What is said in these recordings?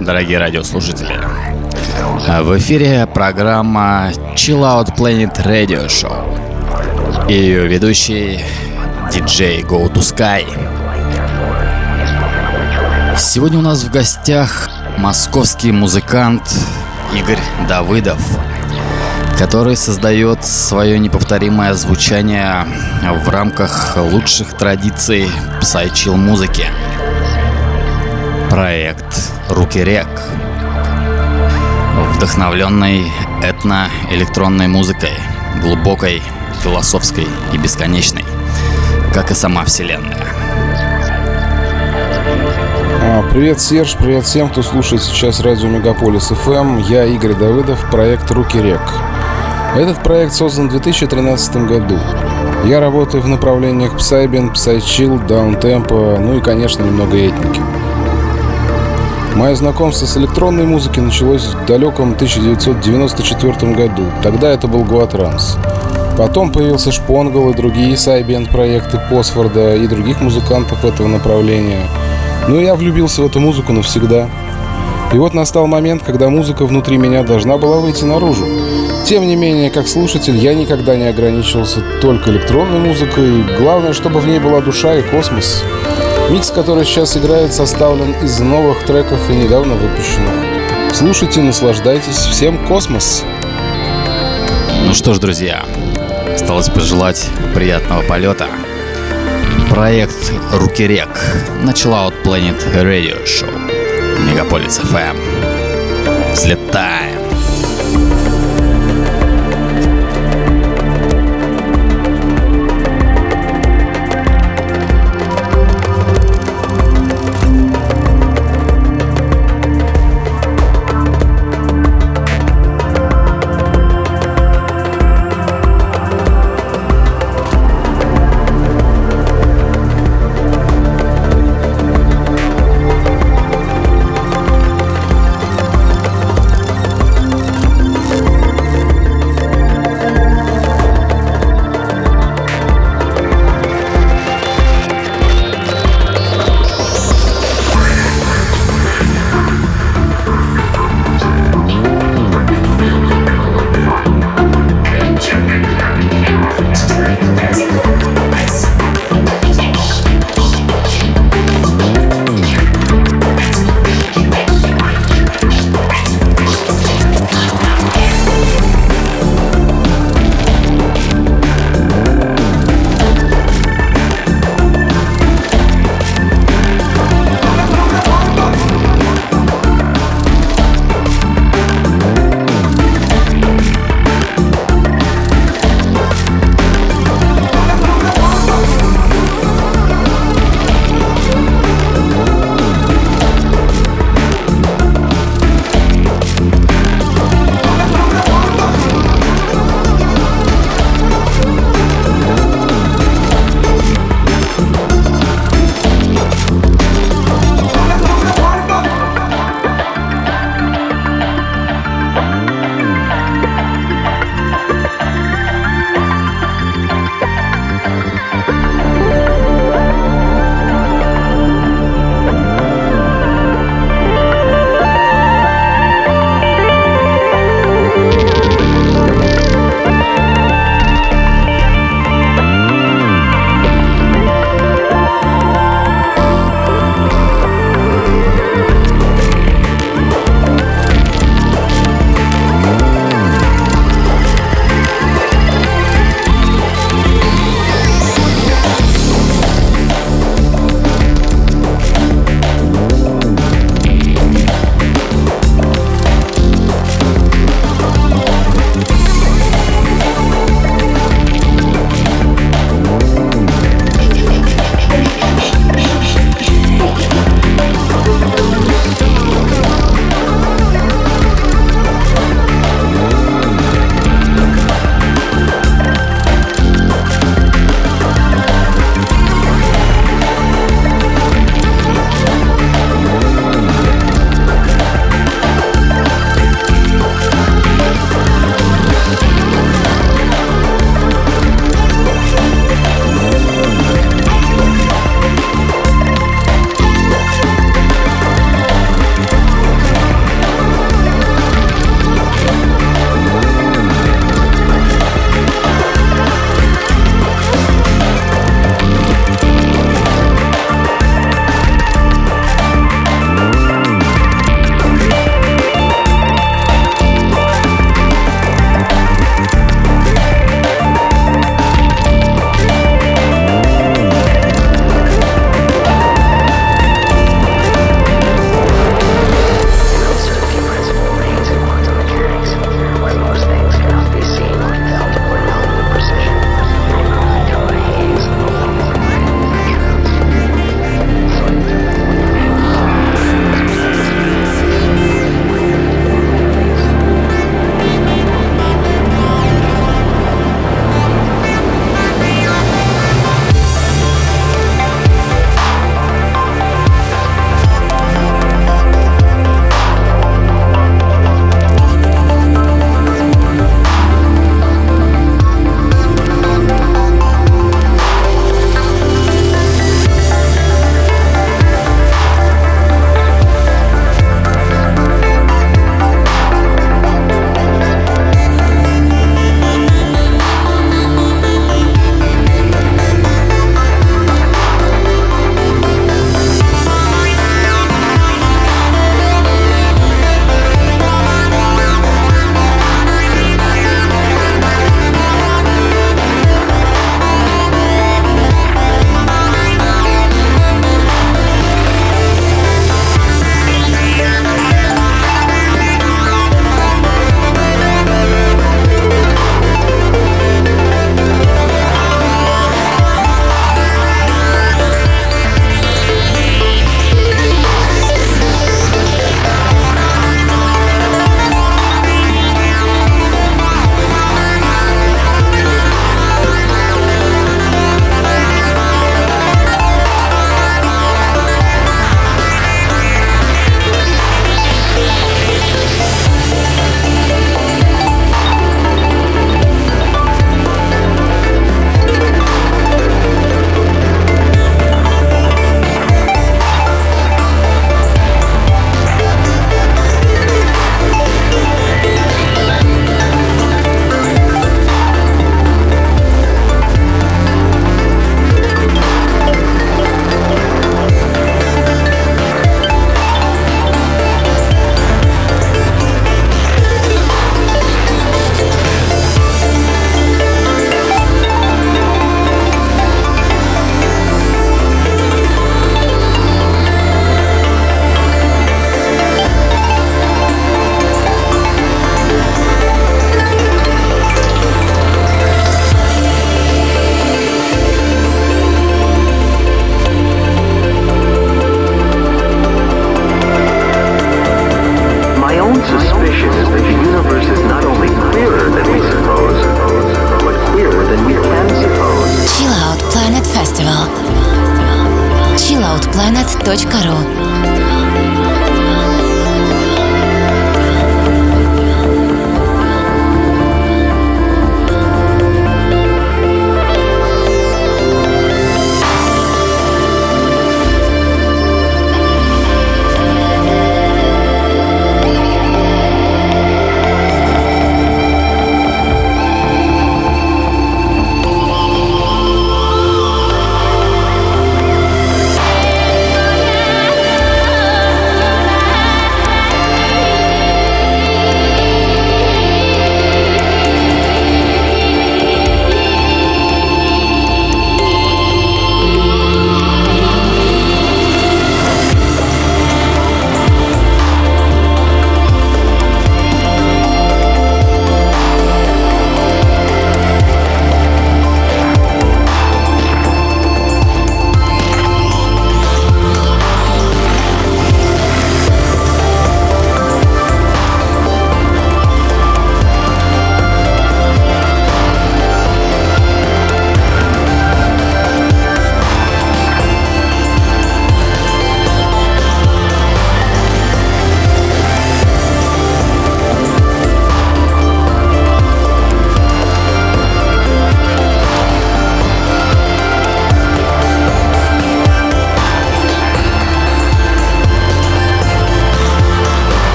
дорогие радиослушатели. В эфире программа Chill Out Planet Radio Show. И ее ведущий диджей Go to Sky. Сегодня у нас в гостях московский музыкант Игорь Давыдов, который создает свое неповторимое звучание в рамках лучших традиций псайчил музыки. Проект «Руки рек», вдохновленный этно-электронной музыкой, глубокой, философской и бесконечной, как и сама Вселенная. А, Привет, Серж, привет всем, кто слушает сейчас радио Мегаполис FM. Я Игорь Давыдов, проект «Руки рек». Этот проект создан в 2013 году. Я работаю в направлениях Psyben, Psychill, Даунтемпо, ну и, конечно, немного этники. Мое знакомство с электронной музыкой началось в далеком 1994 году. Тогда это был Гуатранс. Потом появился Шпонгл и другие сайбенд проекты Посфорда и других музыкантов этого направления. Но я влюбился в эту музыку навсегда. И вот настал момент, когда музыка внутри меня должна была выйти наружу. Тем не менее, как слушатель, я никогда не ограничивался только электронной музыкой. Главное, чтобы в ней была душа и космос. Микс, который сейчас играет, составлен из новых треков и недавно выпущенных. Слушайте, наслаждайтесь. Всем космос! Ну что ж, друзья, осталось пожелать приятного полета. Проект «Руки рек» начала от Planet Radio Show. Мегаполис FM. Взлетаем!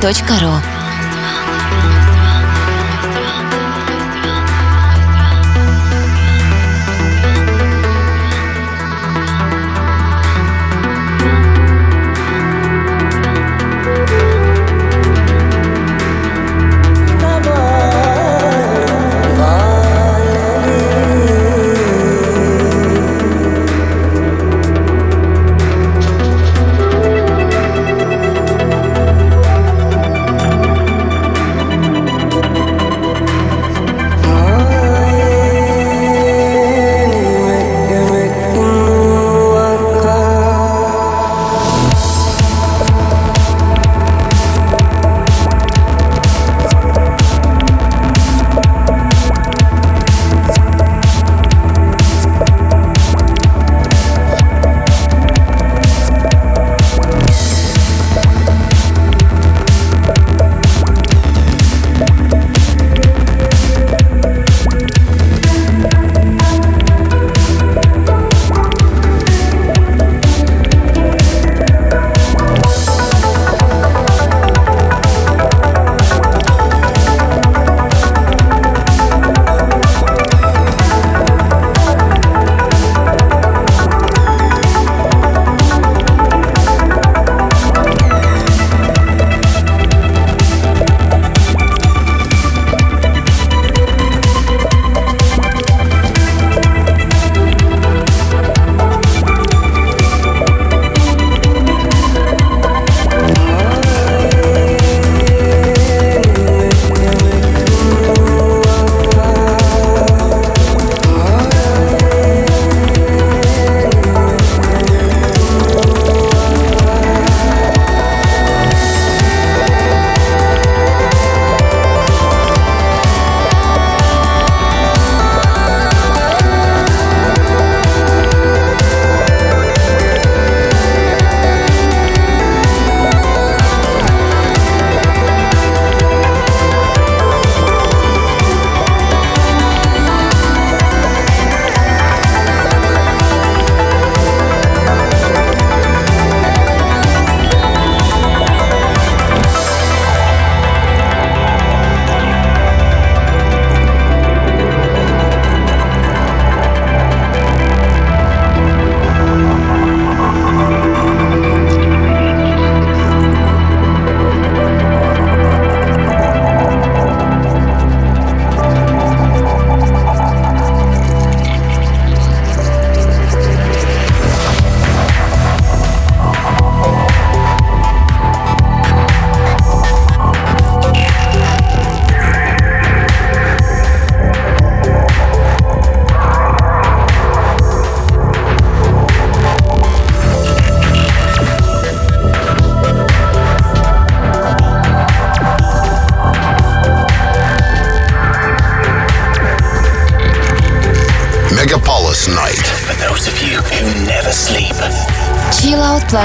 chilloutplanet.ru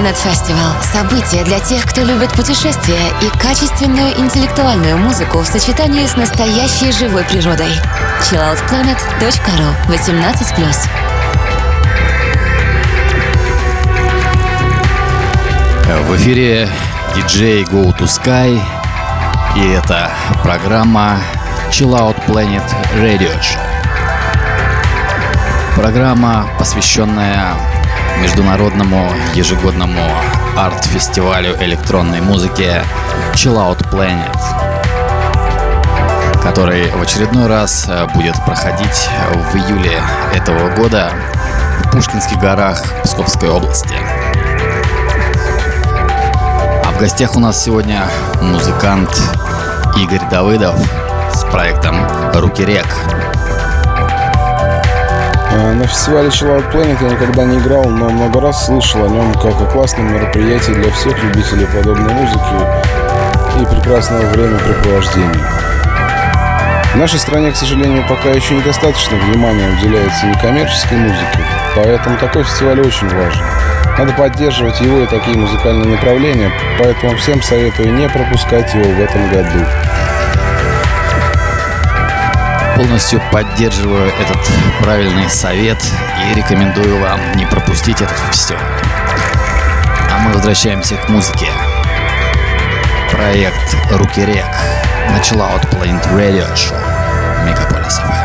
Planet Festival – событие для тех, кто любит путешествия и качественную интеллектуальную музыку в сочетании с настоящей живой природой. chilloutplanet.ru 18+. В эфире диджей Go to Sky и это программа Chill Out Planet Radio. Программа, посвященная международному ежегодному арт-фестивалю электронной музыки Chill Out Planet, который в очередной раз э, будет проходить в июле этого года в Пушкинских горах Псковской области. А в гостях у нас сегодня музыкант Игорь Давыдов с проектом «Руки рек». Э, на фестивале Chill Out Planet я никогда не играл, но много раз слышал о нем как о классном мероприятии для всех любителей подобной музыки и прекрасного времяпрепровождения. В нашей стране, к сожалению, пока еще недостаточно внимания уделяется некоммерческой музыке, поэтому такой фестиваль очень важен. Надо поддерживать его и такие музыкальные направления, поэтому всем советую не пропускать его в этом году полностью поддерживаю этот правильный совет и рекомендую вам не пропустить это все. А мы возвращаемся к музыке. Проект «Руки рек» на Chillout Planet Radio Show Мегаполис FM.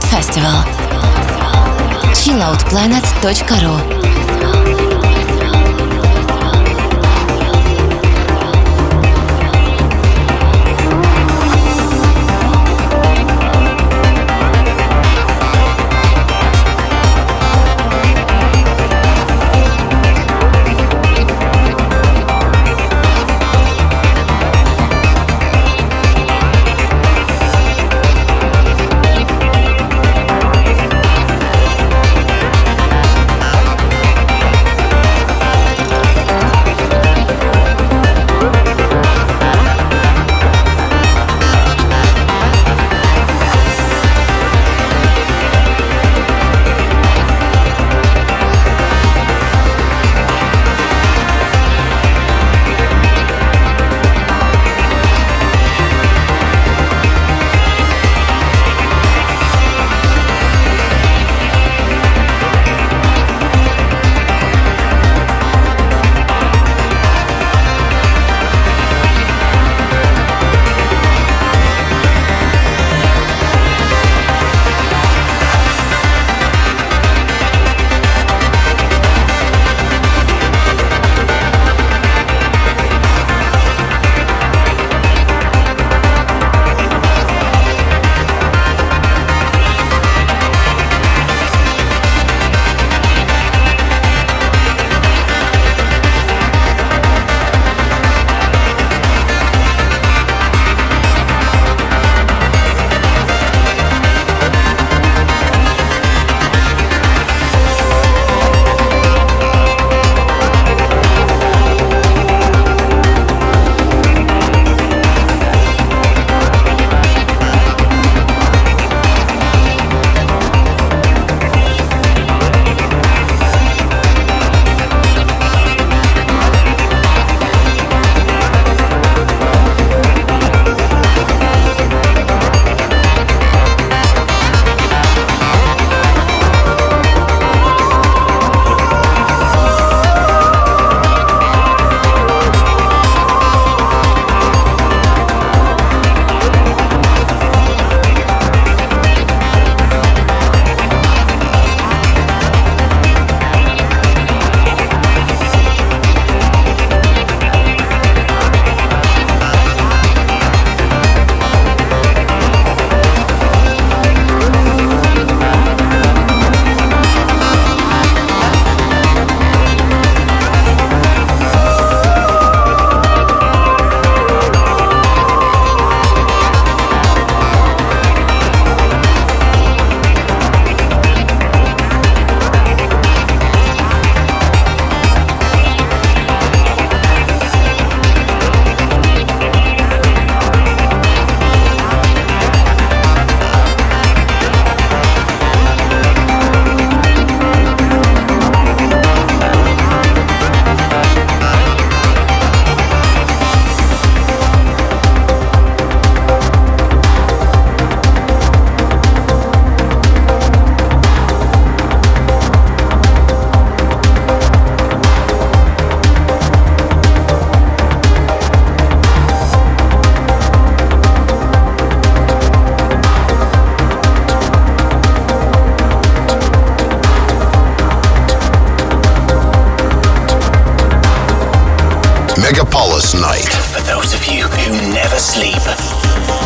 Planet Festival. chilloutplanet.ru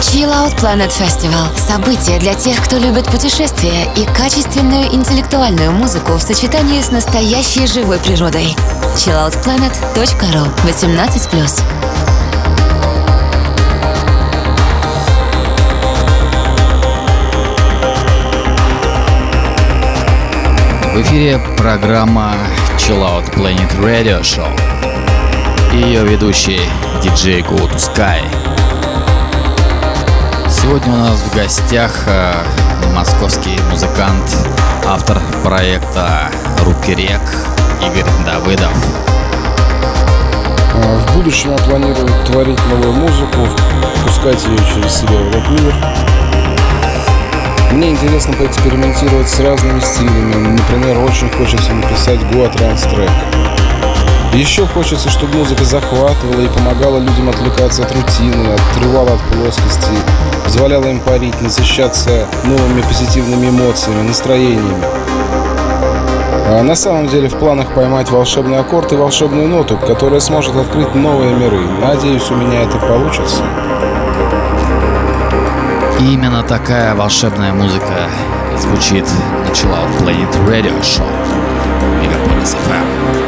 Chill Out Planet Festival – событие для тех, кто любит путешествия и качественную интеллектуальную музыку в сочетании с настоящей живой природой. chilloutplanet.ru 18+. В эфире программа Chill Out Planet Radio Show. Ее ведущий диджей Go to Sky. Сегодня у нас в гостях э, московский музыкант, автор проекта Руки Рек Игорь Давыдов. А, в будущем я планирую творить новую музыку, пускать ее через себя в этот мир. Мне интересно поэкспериментировать с разными стилями. Например, очень хочется написать Goa Trans трек. Еще хочется, чтобы музыка захватывала и помогала людям отвлекаться от рутины, отрывала от плоскости, позволяла им парить, насыщаться новыми позитивными эмоциями, настроениями. А на самом деле в планах поймать волшебный аккорд и волшебную ноту, которая сможет открыть новые миры. Надеюсь, у меня это получится. И именно такая волшебная музыка звучит на Chill Out Planet Radio Show. Мегаполис FM.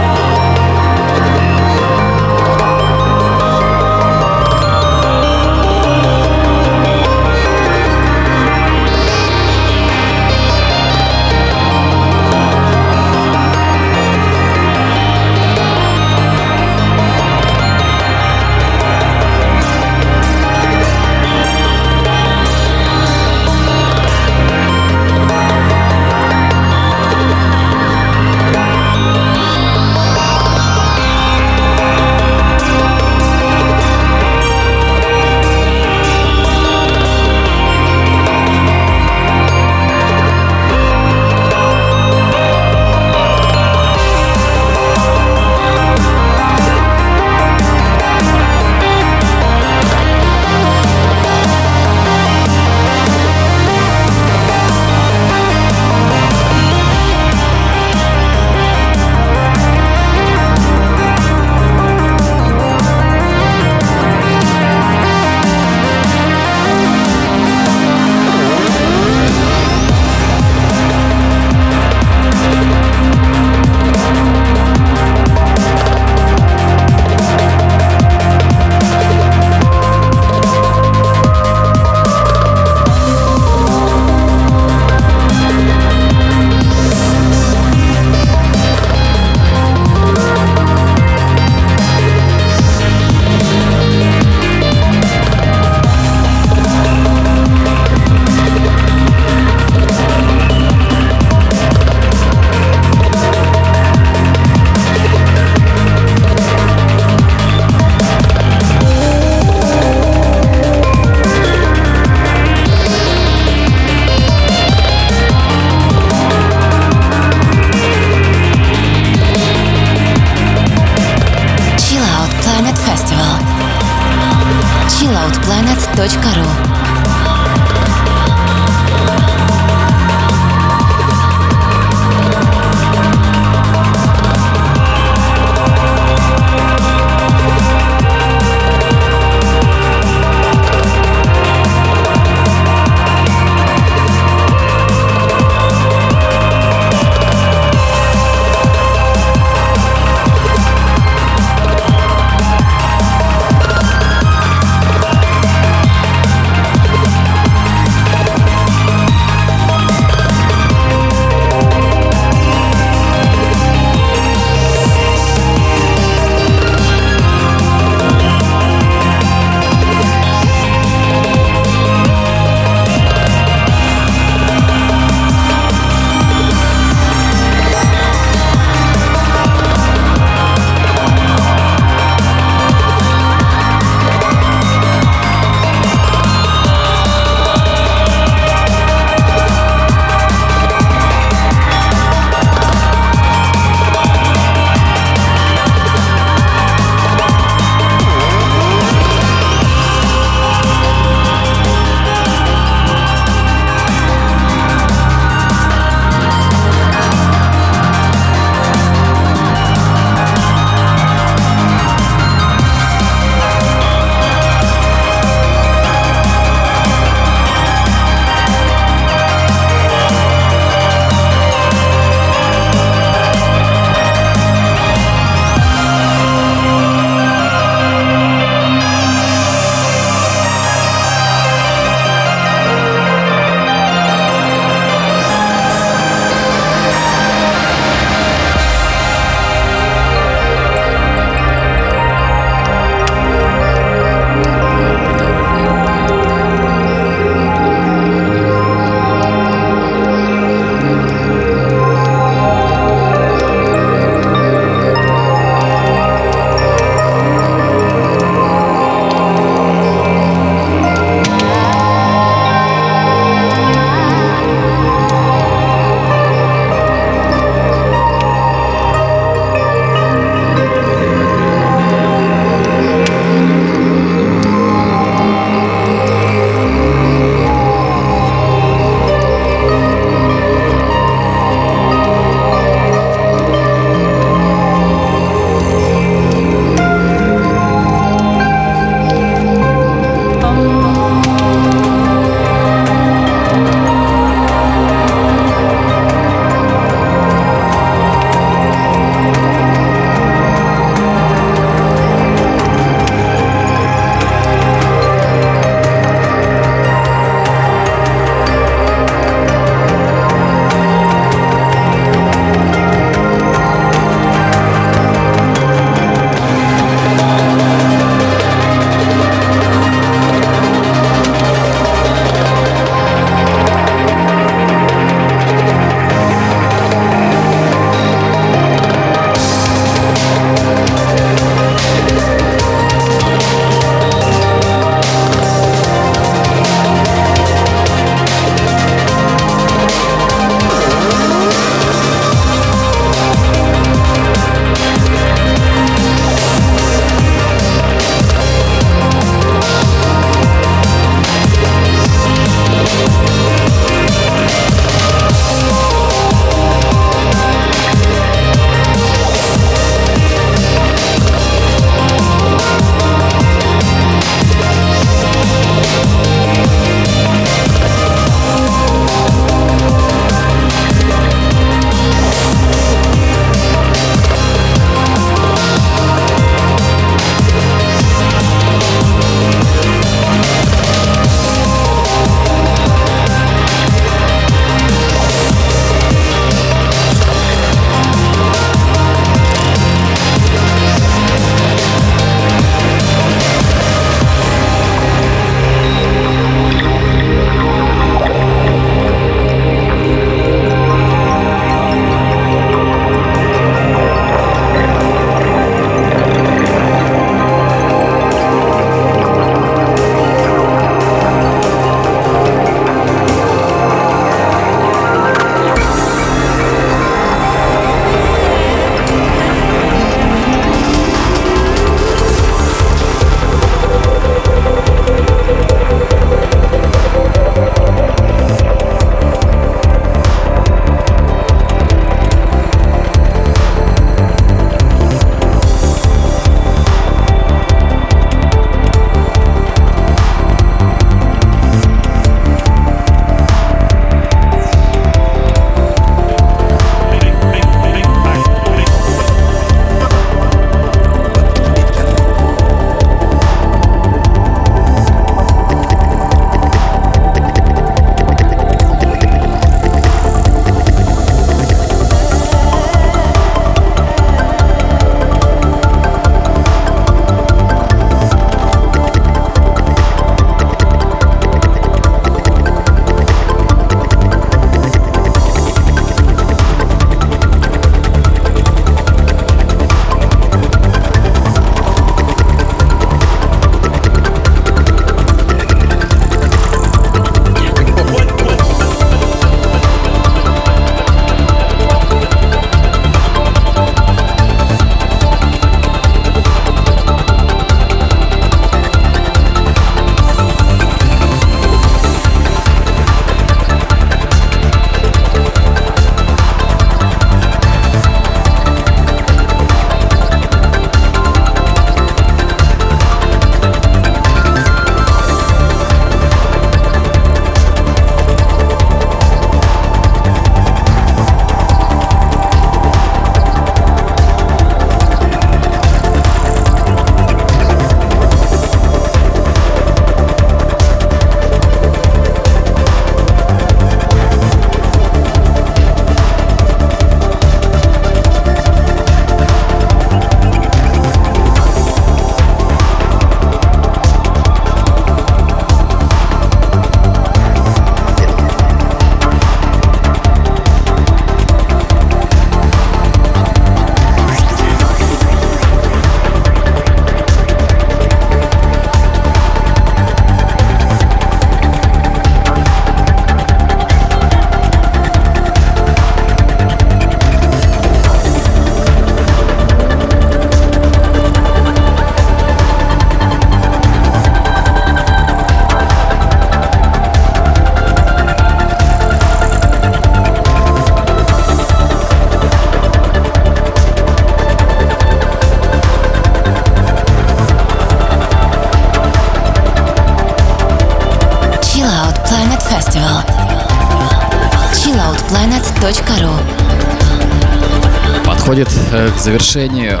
Завершению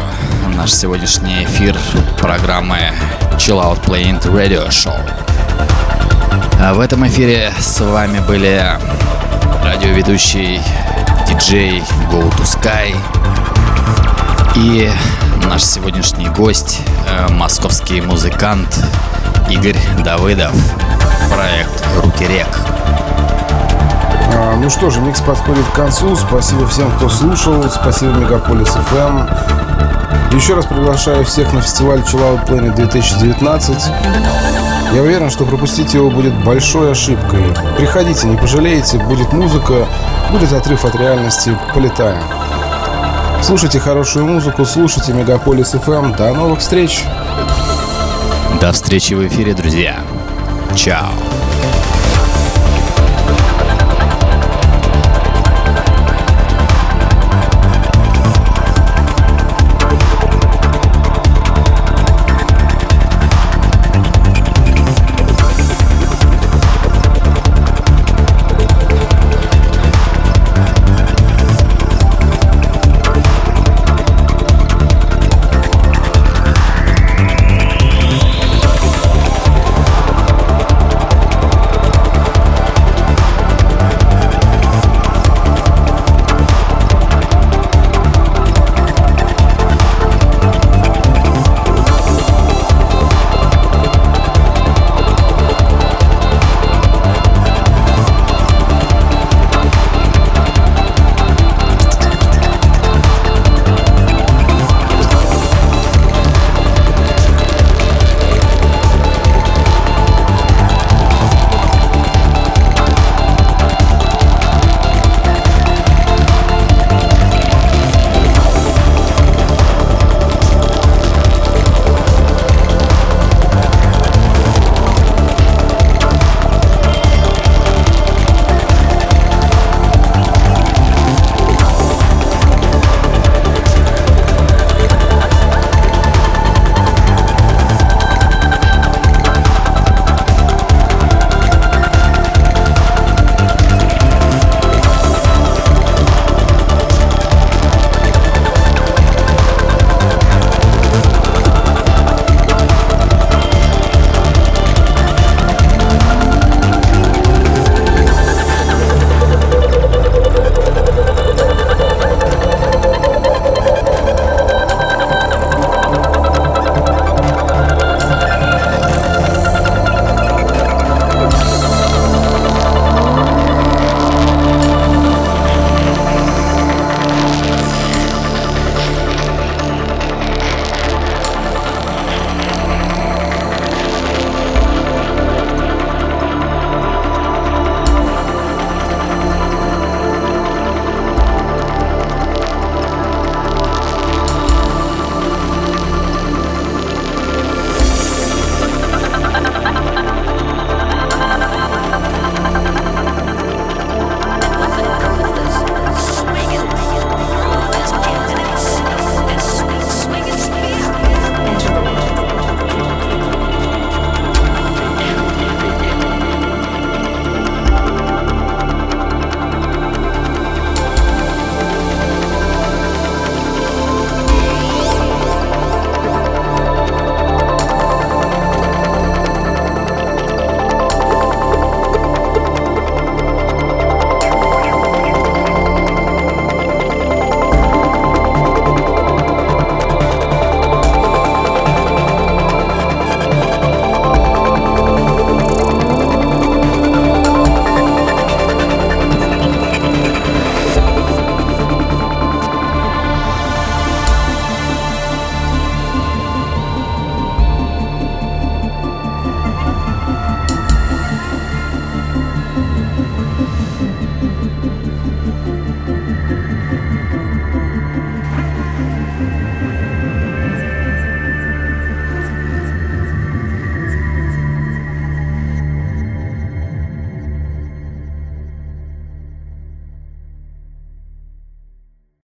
наш сегодняшний эфир программы Chill Out Playing Radio Show. А в этом эфире с вами были радиоведущий диджей Go to Sky и наш сегодняшний гость, э, московский музыкант Игорь Давыдов, проект «Руки рек». А, ну что же, микс подходит к концу. Спасибо всем, кто слушал. Спасибо Мегаполис FM. Еще раз приглашаю всех на фестиваль Chill Out Planet 2019. Я уверен, что пропустить его будет большой ошибкой. Приходите, не пожалеете, будет музыка, будет отрыв от реальности, полетаем. Слушайте хорошую музыку, слушайте Мегаполис FM. До новых встреч! До встречи в эфире, друзья. Чао.